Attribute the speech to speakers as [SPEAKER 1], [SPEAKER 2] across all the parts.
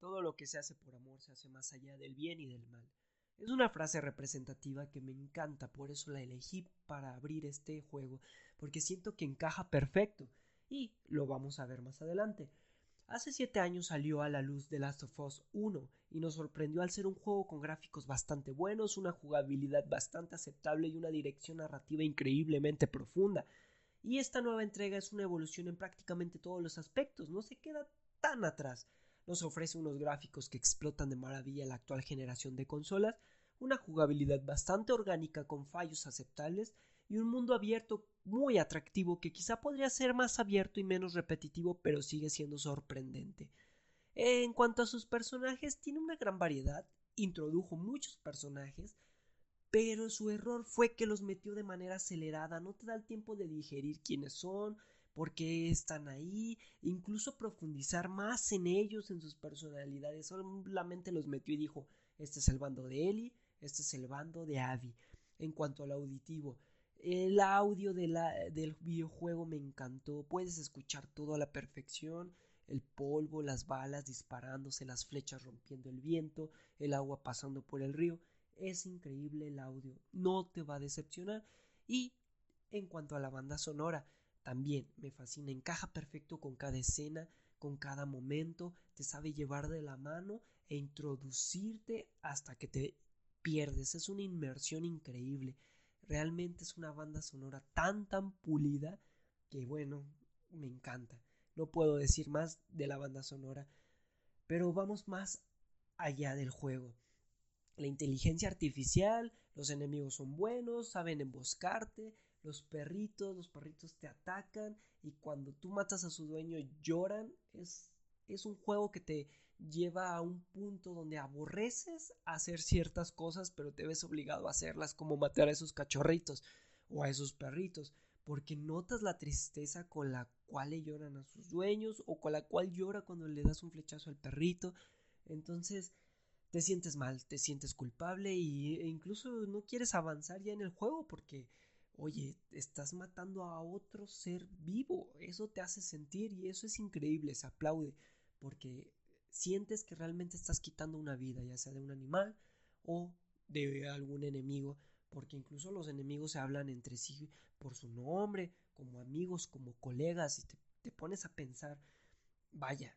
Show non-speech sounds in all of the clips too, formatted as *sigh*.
[SPEAKER 1] todo lo que se hace por amor se hace más allá del bien y del mal. Es una frase representativa que me encanta, por eso la elegí para abrir este juego, porque siento que encaja perfecto, y lo vamos a ver más adelante. Hace 7 años salió a la luz The Last of Us 1 y nos sorprendió al ser un juego con gráficos bastante buenos, una jugabilidad bastante aceptable y una dirección narrativa increíblemente profunda. Y esta nueva entrega es una evolución en prácticamente todos los aspectos, no se queda tan atrás. Nos ofrece unos gráficos que explotan de maravilla la actual generación de consolas, una jugabilidad bastante orgánica con fallos aceptables y un mundo abierto muy atractivo que quizá podría ser más abierto y menos repetitivo, pero sigue siendo sorprendente. En cuanto a sus personajes, tiene una gran variedad, introdujo muchos personajes, pero su error fue que los metió de manera acelerada, no te da el tiempo de digerir quiénes son, por qué están ahí, incluso profundizar más en ellos, en sus personalidades, solamente los metió y dijo, este es el bando de Ellie, este es el bando de Abby. En cuanto al auditivo, el audio del videojuego me encantó. Puedes escuchar todo a la perfección. El polvo, las balas disparándose, las flechas rompiendo el viento, el agua pasando por el río. Es increíble el audio. No te va a decepcionar. Y en cuanto a la banda sonora, también me fascina. Encaja perfecto con cada escena, con cada momento. Te sabe llevar de la mano e introducirte hasta que te pierdes. Es una inmersión increíble. Realmente es una banda sonora tan tan pulida que bueno, me encanta. No puedo decir más de la banda sonora, pero vamos más allá del juego. La inteligencia artificial, los enemigos son buenos, saben emboscarte, los perritos, los perritos te atacan y cuando tú matas a su dueño lloran. Es, es un juego que te lleva a un punto donde aborreces hacer ciertas cosas, pero te ves obligado a hacerlas, como matar a esos cachorritos o a esos perritos, porque notas la tristeza con la cual le lloran a sus dueños o con la cual llora cuando le das un flechazo al perrito. Entonces te sientes mal, te sientes culpable y, e incluso no quieres avanzar ya en el juego porque, oye, estás matando a otro ser vivo. Eso te hace sentir y eso es increíble, se aplaude porque sientes que realmente estás quitando una vida, ya sea de un animal o de algún enemigo, porque incluso los enemigos se hablan entre sí por su nombre, como amigos, como colegas, y te, pones a pensar, vaya,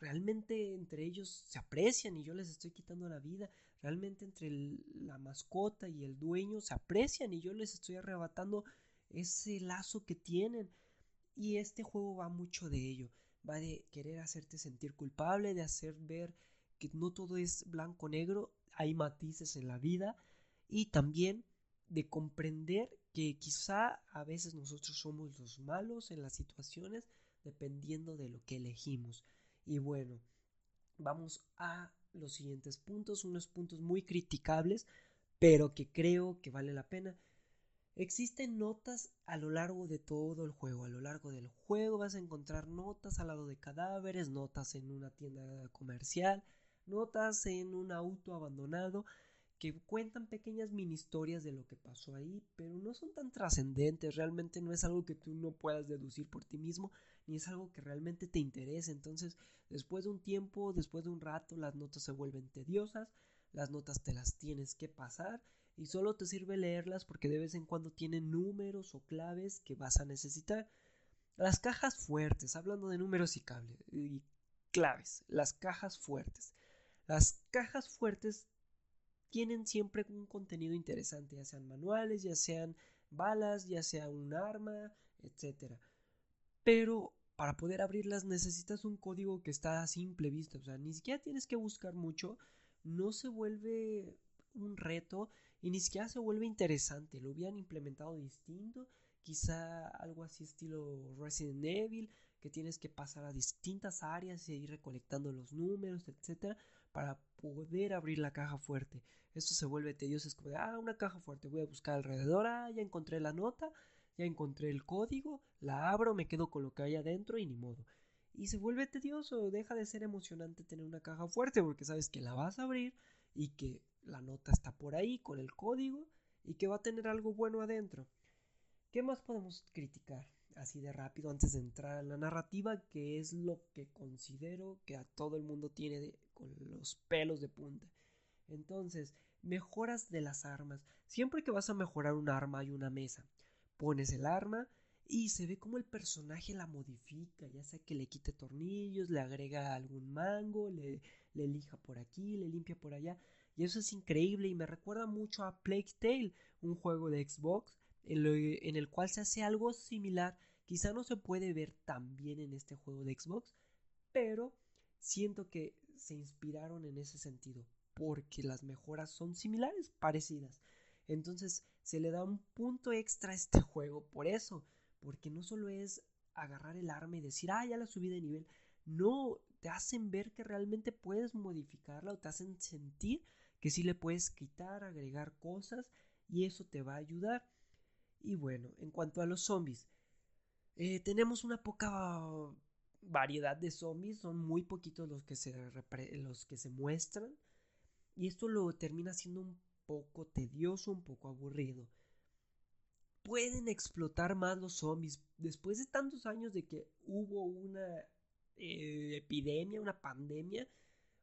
[SPEAKER 1] realmente entre ellos se aprecian y yo les estoy quitando la vida, realmente entre la mascota y el dueño se aprecian y yo les estoy arrebatando ese lazo que tienen. Y este juego va mucho de ello va de querer hacerte sentir culpable, de hacer ver que no todo es blanco negro, hay matices en la vida y también de comprender que quizá a veces nosotros somos los malos en las situaciones dependiendo de lo que elegimos. Y bueno, vamos a los siguientes puntos, unos puntos muy criticables, pero que creo que vale la pena. Existen notas a lo largo de todo el juego. A lo largo del juego vas a encontrar notas al lado de cadáveres, notas en una tienda comercial, notas en un auto abandonado que cuentan pequeñas mini historias de lo que pasó ahí, pero no son tan trascendentes, realmente no es algo que tú no puedas deducir por ti mismo, ni es algo que realmente te interese. Entonces, después de un tiempo, después de un rato, las notas se vuelven tediosas, las notas te las tienes que pasar y solo te sirve leerlas porque de vez en cuando tienen números o claves que vas a necesitar. Las cajas fuertes, hablando de números y, y claves, las cajas fuertes. Las cajas fuertes tienen siempre un contenido interesante, ya sean manuales, ya sean balas, ya sea un arma, etc. Pero para poder abrirlas necesitas un código que está a simple vista, o sea, ni siquiera tienes que buscar mucho, no se vuelve un reto y ni siquiera se vuelve interesante. Lo hubieran implementado distinto, quizá algo así estilo Resident Evil, que tienes que pasar a distintas áreas y ir recolectando los números, etcétera, para poder abrir la caja fuerte. Esto se vuelve tedioso, es como de, ah, una caja fuerte, voy a buscar alrededor, ah, ya encontré la nota, ya encontré el código, la abro, me quedo con lo que hay adentro y ni modo. Y se vuelve tedioso, deja de ser emocionante tener una caja fuerte porque sabes que la vas a abrir y que la nota está por ahí con el código y que va a tener algo bueno adentro. ¿Qué más podemos criticar? así de rápido antes de entrar en la narrativa, que es lo que considero que a todo el mundo tiene con los pelos de punta. Entonces, mejoras de las armas. Siempre que vas a mejorar un arma hay una mesa. Pones el arma y se ve como el personaje la modifica, ya sea que le quite tornillos, le agrega algún mango, le, le por aquí, le limpia por allá. Y eso es increíble y me recuerda mucho a Plague Tale, un juego de Xbox en, el cual se hace algo similar. Quizá no se puede ver tan bien en este juego de Xbox, pero siento que se inspiraron en ese sentido, porque las mejoras son similares, parecidas. Entonces se le da un punto extra a este *laughs* juego por eso, porque no solo es agarrar el arma y decir, ah, ya la subí de nivel. No, te hacen ver que realmente puedes modificarla o te hacen sentir que sí le puedes quitar, agregar cosas y eso te va a ayudar. Y bueno, en cuanto a los zombies, eh, tenemos una poca variedad de zombies, son muy poquitos los que, se los que se muestran y esto lo termina siendo un poco tedioso, un poco aburrido. Pueden explotar más los zombies después de tantos años de que hubo una eh, epidemia, una pandemia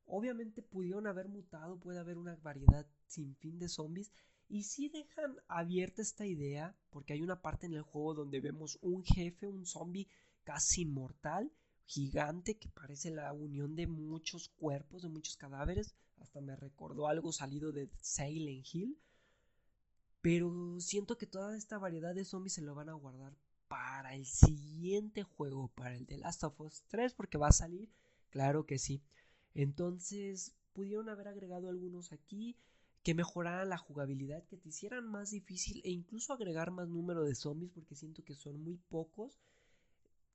[SPEAKER 1] Obviamente pudieron haber mutado, puede haber una variedad sin fin de zombies. Y si dejan abierta esta idea, porque hay una parte en el juego donde vemos un jefe, un zombie casi inmortal, gigante, que parece la unión de muchos cuerpos, de muchos cadáveres. Hasta me recordó algo salido de Silent Hill. Pero siento que toda esta variedad de zombies se lo van a guardar para el siguiente juego, para el de Last of Us 3, porque va a salir, claro que sí. Entonces, pudieron haber agregado algunos aquí que mejoraran la jugabilidad, que te hicieran más difícil e incluso agregar más número de zombies porque siento que son muy pocos.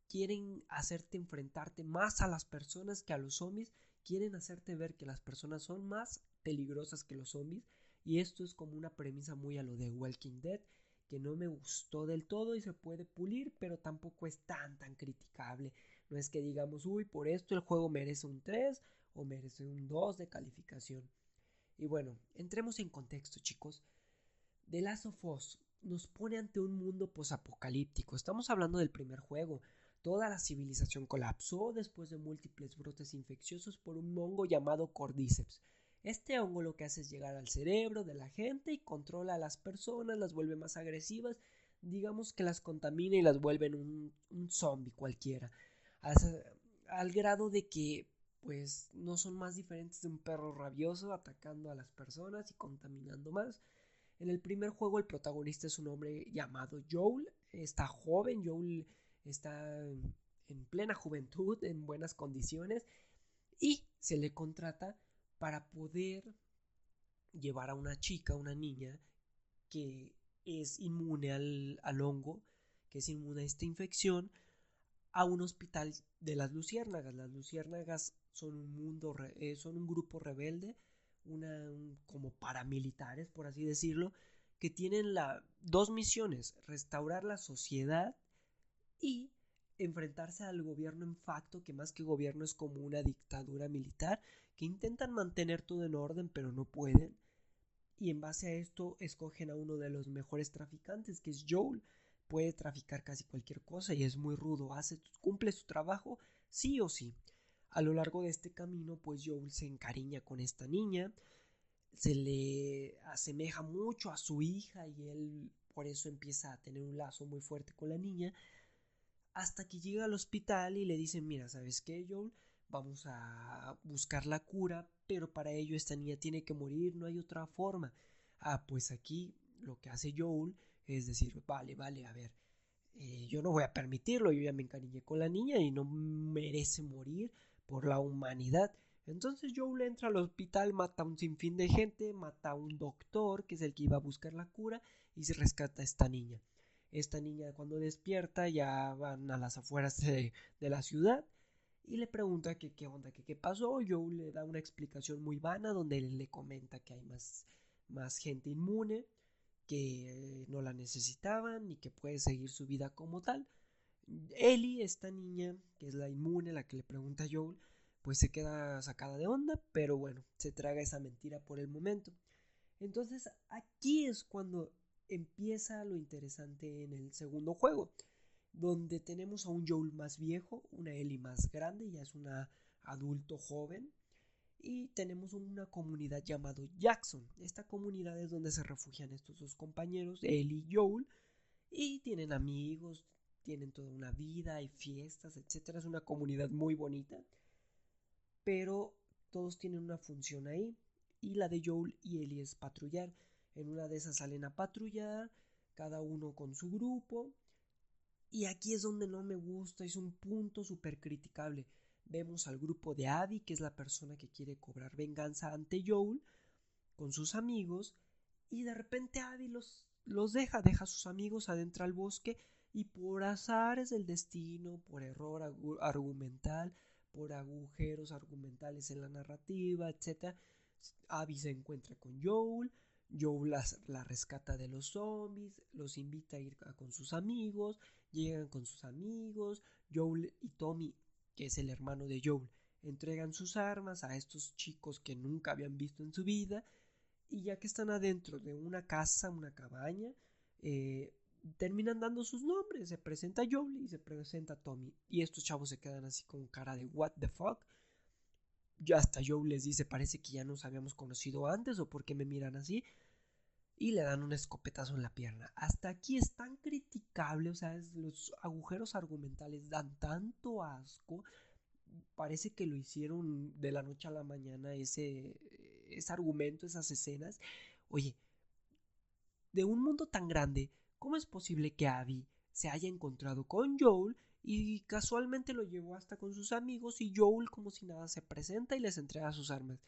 [SPEAKER 1] Quieren hacerte enfrentarte más a las personas que a los zombies. Quieren hacerte ver que las personas son más peligrosas que los zombies. Y esto es como una premisa muy a lo de Walking Dead, que no me gustó del todo y se puede pulir, pero tampoco es tan tan criticable. No es que digamos, uy, por esto el juego merece un 3 o merece un 2 de calificación. Y bueno, entremos en contexto, chicos. The Last of Us nos pone ante un mundo posapocalíptico. Estamos hablando del primer juego. Toda la civilización colapsó después de múltiples brotes infecciosos por un hongo llamado Cordyceps. Este hongo lo que hace es llegar al cerebro de la gente y controla a las personas, las vuelve más agresivas, digamos que las contamina y las vuelve un, un zombie cualquiera. al grado de que pues no son más diferentes de un perro rabioso atacando a las personas y contaminando más. En el primer juego el protagonista es un hombre llamado Joel, está joven, Joel está en plena juventud, en buenas condiciones y se le contrata para poder llevar a una chica, una niña que es inmune al, al hongo, que es inmune a esta infección, a un hospital de las luciérnagas. Las luciérnagas son un mundo, eh, son un grupo rebelde, una, como paramilitares, por así decirlo, que tienen la, dos misiones, restaurar la sociedad y enfrentarse al gobierno en facto, que más que gobierno es como una dictadura militar, que intentan mantener todo en orden, pero no pueden. Y en base a esto escogen a uno de los mejores traficantes, que es Joel. Puede traficar casi cualquier cosa y es muy rudo, hace, cumple su trabajo sí o sí. A lo largo de este camino, pues Joel se encariña con esta niña, se le asemeja mucho a su hija y él por eso empieza a tener un lazo muy fuerte con la niña, hasta que llega al hospital y le dicen, mira, ¿sabes qué, Joel? Vamos a buscar la cura, pero para ello esta niña tiene que morir, no hay otra forma. Ah, pues aquí lo que hace Joel es decir, vale, vale, a ver, eh, yo no voy a permitirlo, yo ya me encariñé con la niña y no merece morir, por la humanidad. Entonces Joel entra al hospital, mata a un sinfín de gente, mata a un doctor, que es el que iba a buscar la cura, y se rescata a esta niña. Esta niña cuando despierta ya van a las afueras de, la ciudad y le pregunta qué onda, que qué pasó. Joel le da una explicación muy vana donde él le comenta que hay más, más gente inmune, que no la necesitaban y que puede seguir su vida como tal. Ellie, esta niña, que es la inmune, la que le pregunta a Joel, pues se queda sacada de onda, pero bueno, se traga esa mentira por el momento. Entonces aquí es cuando empieza lo interesante en el segundo juego. donde tenemos a un Joel más viejo, una Ellie más grande, ya es una adulto joven, y tenemos una comunidad llamada Jackson. Esta comunidad es donde se refugian estos dos compañeros, Ellie y Joel, y tienen amigos, tienen toda una vida, hay fiestas, etc. Es una comunidad muy bonita, pero todos tienen una función ahí, y la de Joel y Ellie es patrullar. En una de esas salen a patrullar, cada uno con su grupo, y aquí es donde no me gusta, es un punto súper criticable. Vemos al grupo de Abby, que es la persona que quiere cobrar venganza ante Joel, con sus amigos, y de repente Abby los, los deja, deja a sus amigos adentro al bosque, y por azares del destino, por error argumental, por agujeros argumentales en la narrativa, etc., Abby se encuentra con Joel, Joel la rescata de los zombies, los invita a ir con sus amigos, llegan con sus amigos, Joel y Tommy, que es el hermano de Joel, entregan sus armas a estos chicos que nunca habían visto en su vida, y ya que están adentro de una casa, una cabaña, eh, terminan dando sus nombres, se presenta Joel y se presenta Tommy, y estos chavos se quedan así con cara de what the fuck, ya hasta Joel les dice, parece que ya nos habíamos conocido antes o por qué me miran así. Y le dan un escopetazo en la pierna. Hasta aquí es tan criticable, o sea, los agujeros argumentales dan tanto asco. Parece que lo hicieron de la noche a la mañana ese, ese argumento, esas escenas. Oye, de un mundo tan grande, ¿cómo es posible que Abby se haya encontrado con Joel y casualmente lo llevó hasta con sus amigos y Joel como si nada se presenta y les entrega sus armas.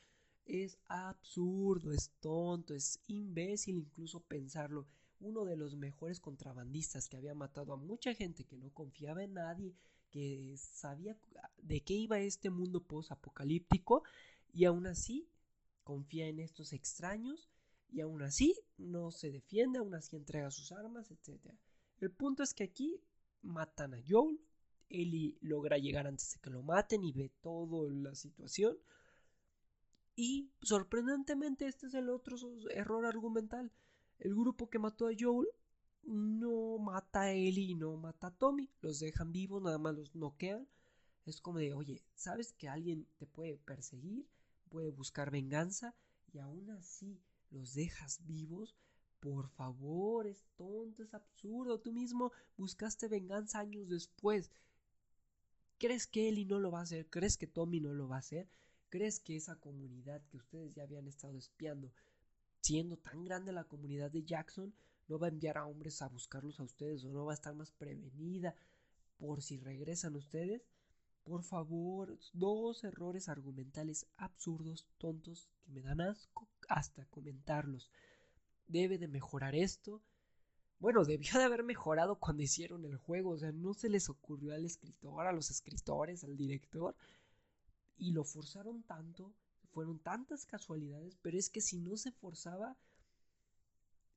[SPEAKER 1] Es absurdo, es tonto, es imbécil incluso pensarlo. Uno de los mejores contrabandistas que había matado a mucha gente que no confiaba en nadie, que sabía de qué iba este mundo post-apocalíptico y aún así confía en estos extraños y aún así no se defiende, aún así entrega sus armas, etc. El punto es que aquí matan a Joel. Ellie logra llegar antes de que lo maten y ve toda la situación. Y sorprendentemente este es el otro error argumental. El grupo que mató a Joel no mata a Ellie no mata a Tommy. Los dejan vivos, nada más los noquean. Es como de, oye, ¿sabes que alguien te puede perseguir? Puede buscar venganza y aún así los dejas vivos por favor, es tonto, es absurdo. Tú mismo buscaste venganza años después. ¿Crees que Ellie no lo va a hacer? ¿Crees que Tommy no lo va a hacer? ¿Crees que esa comunidad que ustedes ya habían estado espiando, siendo tan grande la comunidad de Jackson, no va a enviar a hombres a buscarlos a ustedes o no va a estar más prevenida por si regresan ustedes? Por favor, dos errores argumentales absurdos, tontos, que me dan asco hasta comentarlos debe de mejorar esto. Bueno, debió de haber mejorado cuando hicieron el juego, o sea, no se les ocurrió al escritor, a los escritores, al director, y lo forzaron tanto, fueron tantas casualidades, pero es que si no se forzaba,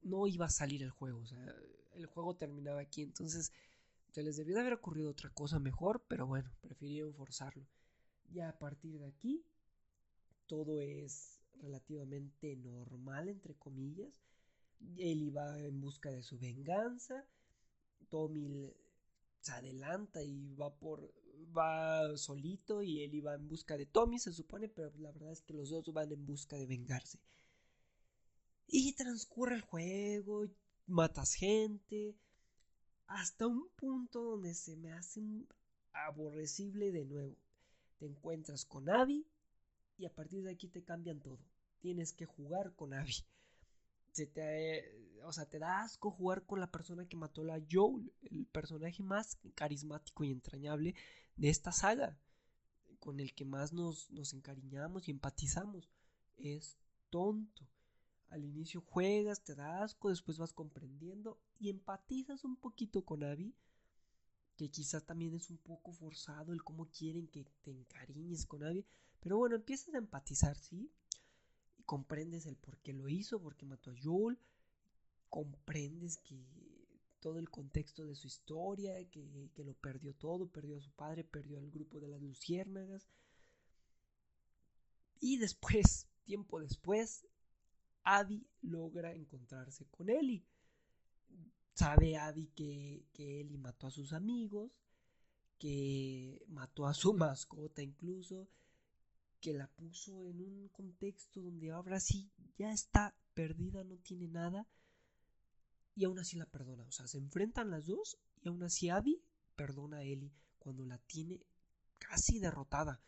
[SPEAKER 1] no iba a salir el juego, o sea, el juego terminaba aquí, entonces se les debió de haber ocurrido otra cosa mejor, pero bueno, prefirieron forzarlo. Ya a partir de aquí, todo es relativamente normal, entre comillas. Ellie va en busca de su venganza. Tommy se adelanta y va por va solito y Ellie va en busca de Tommy, se supone, pero la verdad es que los dos van en busca de vengarse. Y transcurre el juego, matas gente, hasta un punto donde se me hace aborrecible de nuevo. Te encuentras con Abby y a partir de aquí te cambian todo. Tienes que jugar con Abby te, o sea, te da asco jugar con la persona que mató a Joel, el personaje más carismático y entrañable de esta saga, con el que más nos, nos encariñamos y empatizamos. Es tonto. Al inicio juegas, te da asco, después vas comprendiendo y empatizas un poquito con Abby, que quizás también es un poco forzado el cómo quieren que te encariñes con Abby, pero bueno, empiezas a empatizar, ¿sí? Comprendes el por qué lo hizo, por qué mató a Joel, comprendes que todo el contexto de su historia, que, que, lo perdió todo, perdió a su padre, perdió al grupo de las luciérnagas. Y después, *laughs* tiempo después, Abby logra encontrarse con Ellie. sabe Abby que, que Ellie mató a sus amigos, que mató a su *laughs* mascota incluso, que la puso en un contexto donde ahora sí ya está perdida, no tiene nada, y aún así la perdona. O sea, se enfrentan las dos y aún así Abby perdona a Ellie cuando la tiene casi derrotada.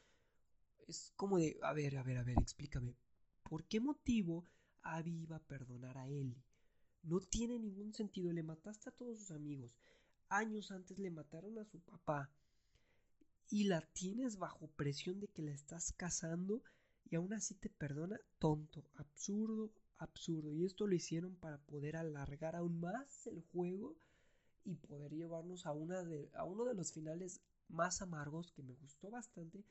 [SPEAKER 1] Es como de, a ver, a ver, a ver, explícame. ¿Por qué motivo Abby iba a perdonar a Ellie? No tiene ningún sentido. Le mataste a todos sus amigos. Años antes le mataron a su papá. Y la tienes bajo presión de que la estás casando y aún así te perdona. Tonto, absurdo, absurdo. Y esto lo hicieron para poder alargar aún más el juego y poder llevarnos a, una de, a uno de los finales más amargos que me gustó bastante.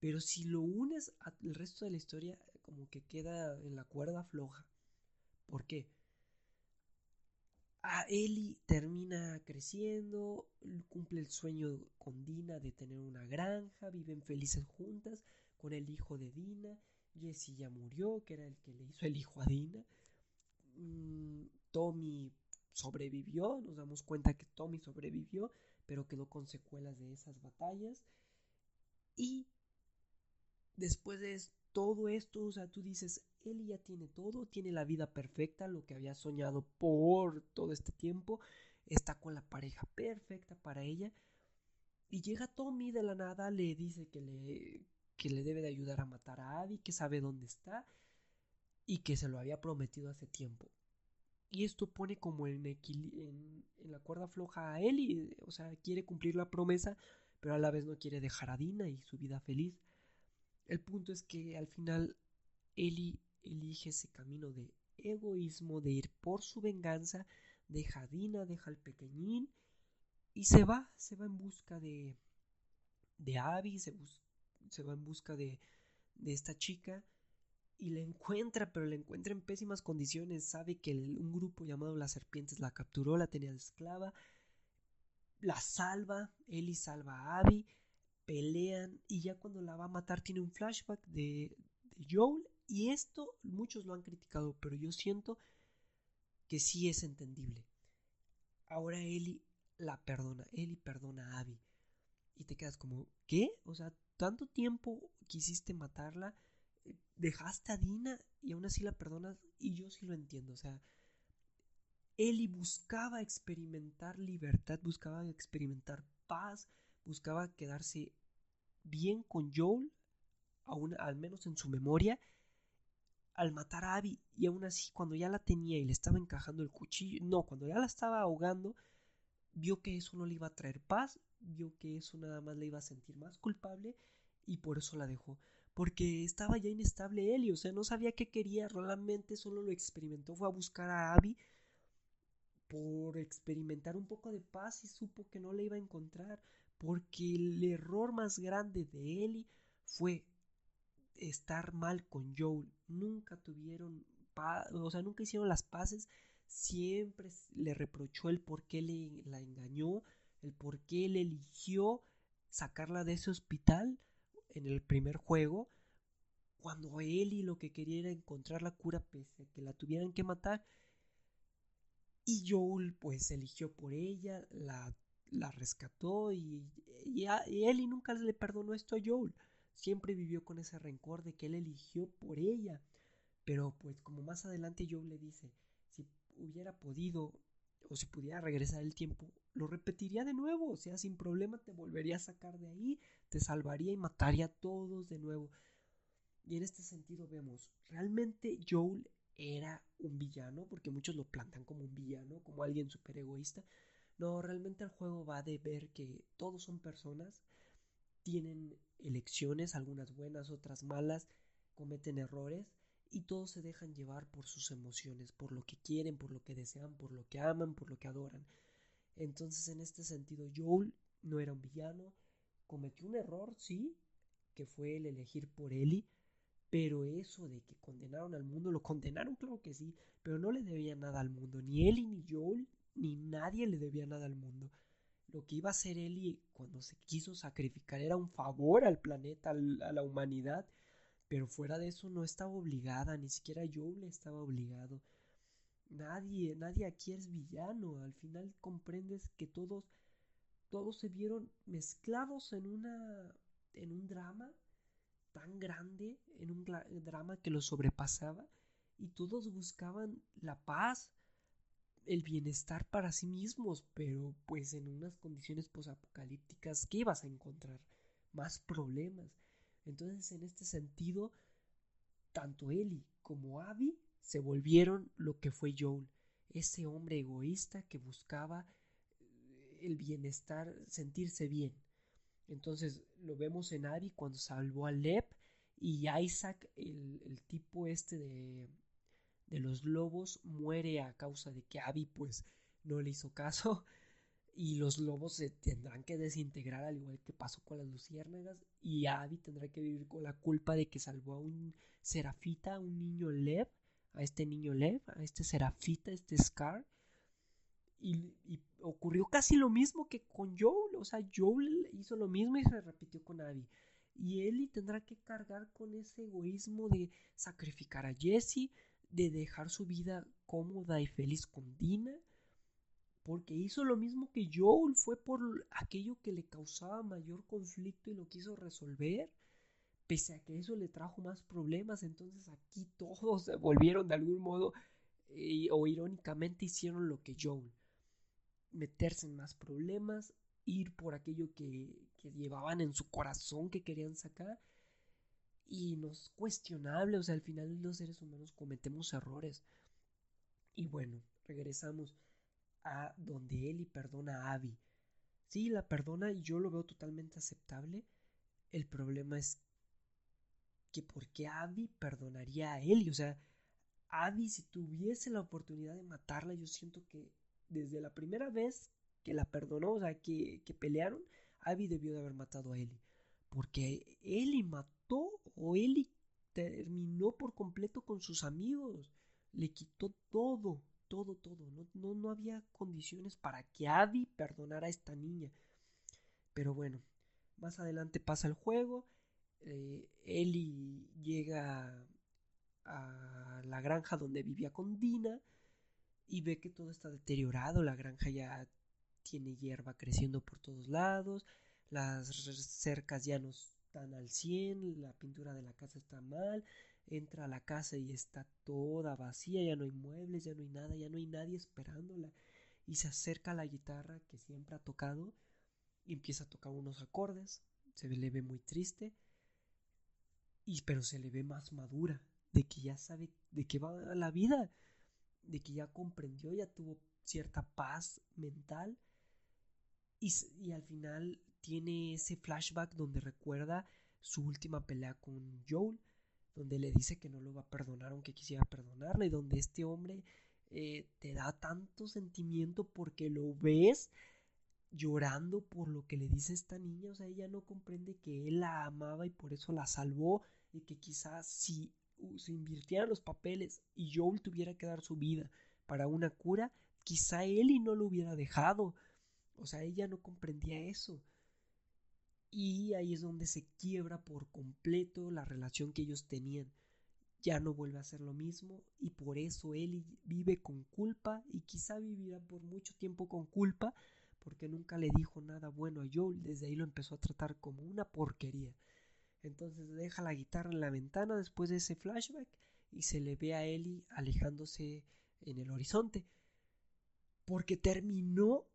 [SPEAKER 1] Pero si lo unes al resto de la historia, como que queda en la cuerda floja. ¿Por qué? A Ellie termina creciendo, cumple el sueño con Dina de tener una granja, viven felices juntas con el hijo de Dina. Jesse ya murió, que era el que le hizo el hijo a Dina. Mm, Tommy sobrevivió, nos damos cuenta que Tommy sobrevivió, pero quedó con secuelas de esas batallas. Y después de todo esto, o sea, tú dices, él ya tiene todo, tiene la vida perfecta, lo que había soñado por todo este tiempo, está con la pareja perfecta para ella. Y llega Tommy de la nada, le dice que le, que le debe de ayudar a matar a Abby, que sabe dónde está y que se lo había prometido hace tiempo. Y esto pone como en, en, en la cuerda floja a Ellie, o sea, quiere cumplir la promesa, pero a la vez no quiere dejar a Dina y su vida feliz. El punto es que al final Ellie elige ese camino de egoísmo, de ir por su venganza, deja a Dina, deja al pequeñín y se va, se va en busca de, de Abby, se, va en busca de, de esta chica y la encuentra, pero la encuentra en pésimas condiciones. Sabe que un grupo llamado Las Serpientes la capturó, la tenía de esclava, la salva, Ellie salva a Abby, pelean y ya cuando la va a matar tiene un flashback de, de Joel y esto muchos lo han criticado, pero yo siento que sí es entendible. Ahora Ellie la perdona, Ellie perdona a Abby. Y te quedas como, ¿qué? O sea, tanto tiempo quisiste matarla, dejaste a Dina y aún así la perdonas y yo sí lo entiendo. O sea, Ellie buscaba experimentar libertad, buscaba experimentar paz, buscaba quedarse bien con Joel, aún, al menos en su memoria, al matar a Abby y aún así cuando ya la tenía y le estaba encajando el cuchillo, no, cuando ya la estaba ahogando, vio que eso no le iba a traer paz, vio que eso nada más le iba a sentir más culpable y por eso la dejó. Porque estaba ya inestable él y o sea, no sabía qué quería, realmente solo lo experimentó, fue a buscar a Abby por experimentar un poco de paz y supo que no le iba a encontrar, porque el error más grande de Ellie fue estar mal con Joel. Nunca tuvieron o sea, nunca hicieron las paces. Siempre le reprochó el por qué le, la engañó, el por qué le eligió sacarla de ese hospital en el primer juego, cuando Ellie lo que quería era encontrar la cura pese a que la tuvieran que matar. Y Joel pues eligió por ella, la, la rescató y, y, y nunca le perdonó esto a Joel siempre vivió con ese rencor de que él eligió por ella. Pero pues como más adelante Joe le dice, si hubiera podido o si pudiera regresar el tiempo, lo repetiría de nuevo, o sea, sin problema te volvería a sacar de ahí, te salvaría y mataría a todos de nuevo. Y en este sentido vemos, realmente Joel era un villano, porque muchos lo plantan como un villano, como alguien súper egoísta. No, realmente el juego va de ver que todos son personas, tienen elecciones, algunas buenas, otras malas, cometen errores y todos se dejan llevar por sus emociones, por lo que quieren, por lo que desean, por lo que aman, por lo que adoran. Entonces, en este sentido, Joel no era un villano, cometió un error, sí, que fue el elegir por Ellie, pero eso de que condenaron al mundo, lo condenaron, claro que sí, pero no le debía nada al mundo, ni Ellie, ni Joel, ni nadie le debía nada al mundo lo que iba a hacer Ellie cuando se quiso sacrificar era un favor al planeta, a la humanidad, pero fuera de eso no estaba obligada, ni siquiera yo le estaba obligado. nadie, nadie aquí es villano. Al final comprendes que todos, todos se vieron mezclados en una, en un drama tan grande, en un drama que los sobrepasaba y todos buscaban la paz, el bienestar para sí mismos, pero pues en unas condiciones posapocalípticas, ¿qué ibas a encontrar? Más problemas. Entonces, en este sentido, tanto Ellie como Abby se volvieron lo que fue Joel, ese hombre egoísta que buscaba eh, el bienestar, sentirse bien. Entonces lo vemos en Abby cuando salvó a Lep y Isaac, el, el tipo este de, de los lobos muere a causa de que Abby pues no le hizo caso *laughs* y los lobos se tendrán que desintegrar al igual que pasó con las luciérnagas y Abby tendrá que vivir con la culpa de que salvó a un serafita, a un niño Lev, a este niño Lev, a este serafita, este Scar y, y, ocurrió casi lo mismo que con Joel, o sea, Joel hizo lo mismo y se repitió con Abby. Y Ellie tendrá que cargar con ese egoísmo de sacrificar a Jesse, de dejar su vida cómoda y feliz con Dina, porque hizo lo mismo que Joel, fue por aquello que le causaba mayor conflicto y lo quiso resolver, pese a que eso le trajo más problemas, entonces aquí *laughs* todos se volvieron de algún modo eh, o irónicamente hicieron lo que Joel, meterse en más problemas, ir por aquello que, que llevaban en su corazón que querían sacar y no es cuestionable, o sea, al final los seres humanos cometemos errores. Y bueno, regresamos a donde Eli perdona a Abby. Sí, la perdona y yo lo veo totalmente aceptable. El problema es que por qué Abby perdonaría a Eli, o sea, Abby si tuviese la oportunidad de matarla, yo siento que desde la primera vez que la perdonó, o sea, que, que pelearon, Abby debió de haber matado a Eli. Porque Eli mató o Eli terminó por completo con sus amigos. Le quitó todo, todo, todo. No, no, había condiciones para que Abby perdonara a esta niña. Pero bueno, más adelante pasa el juego. Eh, Eli llega a la granja donde vivía con Dina y ve que todo está deteriorado. La granja ya tiene hierba creciendo por todos lados. Las cercas ya no están al 100, la pintura de la casa está mal, entra a la casa y está toda vacía, ya no hay muebles, ya no hay nada, ya no hay nadie esperándola. Y se acerca a la guitarra que siempre ha tocado y empieza a tocar unos acordes, se le ve muy triste, y pero se le ve más madura, de que ya sabe de qué va la vida, de que ya comprendió, ya tuvo cierta paz mental y, y al final tiene ese flashback donde recuerda su última pelea con Joel, donde le dice que no lo va a perdonar aunque quisiera perdonarle, donde este hombre eh, te da tanto sentimiento porque lo ves llorando por lo que le dice esta niña, o sea, ella no comprende que él la amaba y por eso la salvó y que quizás si se invirtieran los papeles y Joel tuviera que dar su vida para una cura, quizá él y no lo hubiera dejado. O sea, ella no comprendía eso. Y ahí es donde se quiebra por completo la relación que ellos tenían. Ya no vuelve a ser lo mismo y por eso él vive con culpa y quizá vivirá por mucho tiempo con culpa porque nunca le dijo nada bueno a Joel. Desde ahí lo empezó a tratar como una porquería. Entonces deja la guitarra en la ventana después de ese flashback y se le ve a Ellie alejándose en el horizonte. Porque terminó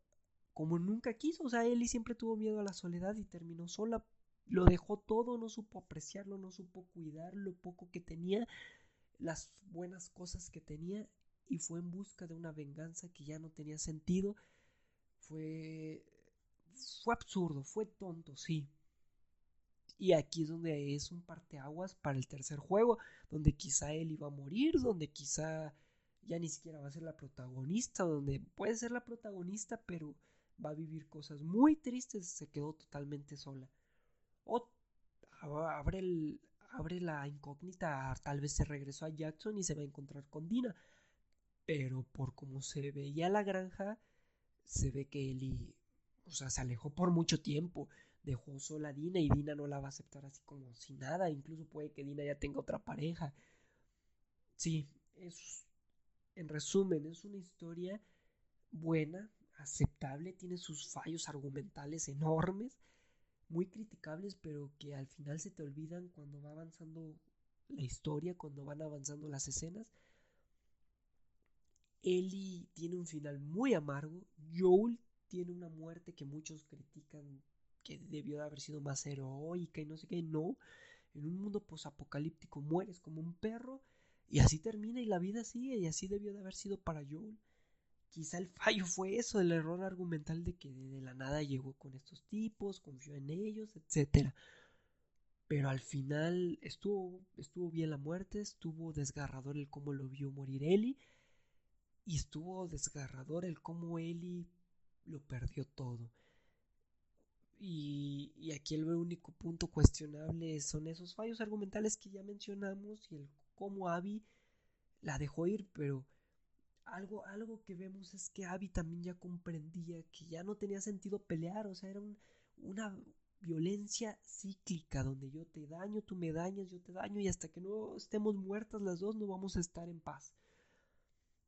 [SPEAKER 1] como nunca quiso. O sea, Ellie siempre tuvo miedo a la soledad y terminó sola. Lo dejó todo, no supo apreciarlo, no supo cuidar lo poco que tenía, las buenas cosas que tenía y fue en busca de una venganza que ya no tenía sentido. Fue fue absurdo, fue tonto, sí. Y aquí es donde es un parteaguas para el tercer juego, donde quizá él iba a morir, donde quizá ya ni siquiera va a ser la protagonista, donde puede ser la protagonista, pero va a vivir cosas muy tristes, se quedó totalmente sola. O abre, el, abre la incógnita, tal vez se regresó a Jackson y se va a encontrar con Dina. Pero por como se veía la granja, se ve que Eli, o sea, se alejó por mucho tiempo. Dejó sola a Dina y Dina no la va a aceptar así como si nada. Incluso puede que Dina ya tenga otra pareja. Sí, es, En resumen, es una historia buena, aceptable, tiene sus fallos argumentales enormes, muy criticables, pero que al final se te olvidan cuando va avanzando la historia, cuando van avanzando las escenas. Ellie tiene un final muy amargo. Joel tiene una muerte que muchos critican que debió de haber sido más heroica y no sé qué. No, en un mundo posapocalíptico mueres como un perro y así termina y la vida sigue y así debió de haber sido para Joel. Quizá el fallo fue eso, el error argumental de que de la nada llegó con estos tipos, confió en ellos, etc. Pero al final estuvo, estuvo bien la muerte, estuvo desgarrador el cómo lo vio morir Ellie y estuvo desgarrador el cómo Ellie lo perdió todo. Y, y, aquí el único punto cuestionable son esos fallos argumentales que ya mencionamos y el cómo Abby la dejó ir, pero algo, algo que vemos es que Abby también ya comprendía que ya no tenía sentido pelear, o sea, era una violencia cíclica donde yo te daño, tú me dañas, yo te daño y hasta que no estemos muertas las dos no vamos a estar en paz.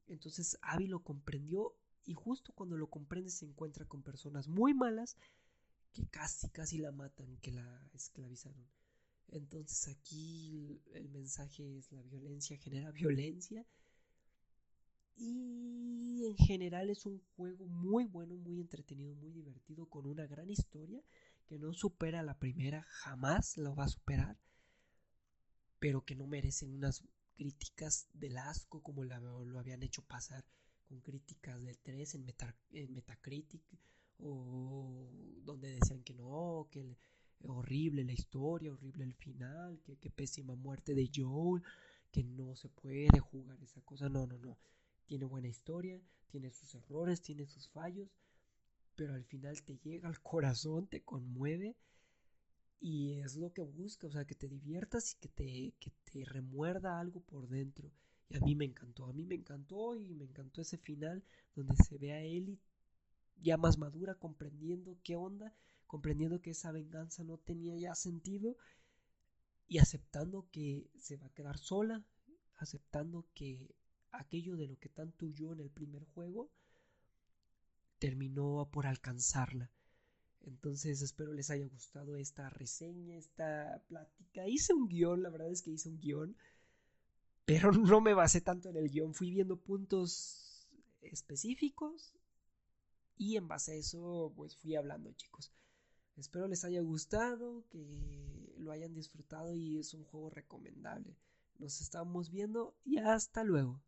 [SPEAKER 1] Entonces Abby lo comprendió y justo cuando lo comprende se encuentra con personas muy malas que casi, casi la matan, que la esclavizaron. Entonces aquí el mensaje es la violencia genera violencia y en general es un juego muy bueno, muy entretenido, muy divertido, con una gran historia que no supera la primera, jamás lo va a superar, pero que no merecen unas críticas del asco como lo habían hecho pasar con críticas del 3 en, Metacritic o donde decían que no, que horrible la historia, horrible el final, que, que pésima muerte de Joel, que no se puede jugar esa cosa, no, no, no tiene buena historia, tiene sus errores, tiene sus fallos, pero al final te llega al corazón, te conmueve y es lo que busca, o sea, que te diviertas y que te, que te remuerda algo por dentro. Y a mí me encantó, a mí me encantó y me encantó ese final donde se ve a Ellie ya más madura, comprendiendo qué onda, comprendiendo que esa venganza no tenía ya sentido y aceptando que se va a quedar sola, aceptando que aquello de lo que tanto huyó en el primer juego, terminó por alcanzarla. Entonces espero les haya gustado esta reseña, esta plática. Hice un guion, la verdad es que hice un guion, pero no me basé tanto en el guion. Fui viendo puntos específicos y en base a eso pues fui hablando chicos. Espero les haya gustado, que lo hayan disfrutado y es un juego recomendable. Nos estamos viendo y hasta luego.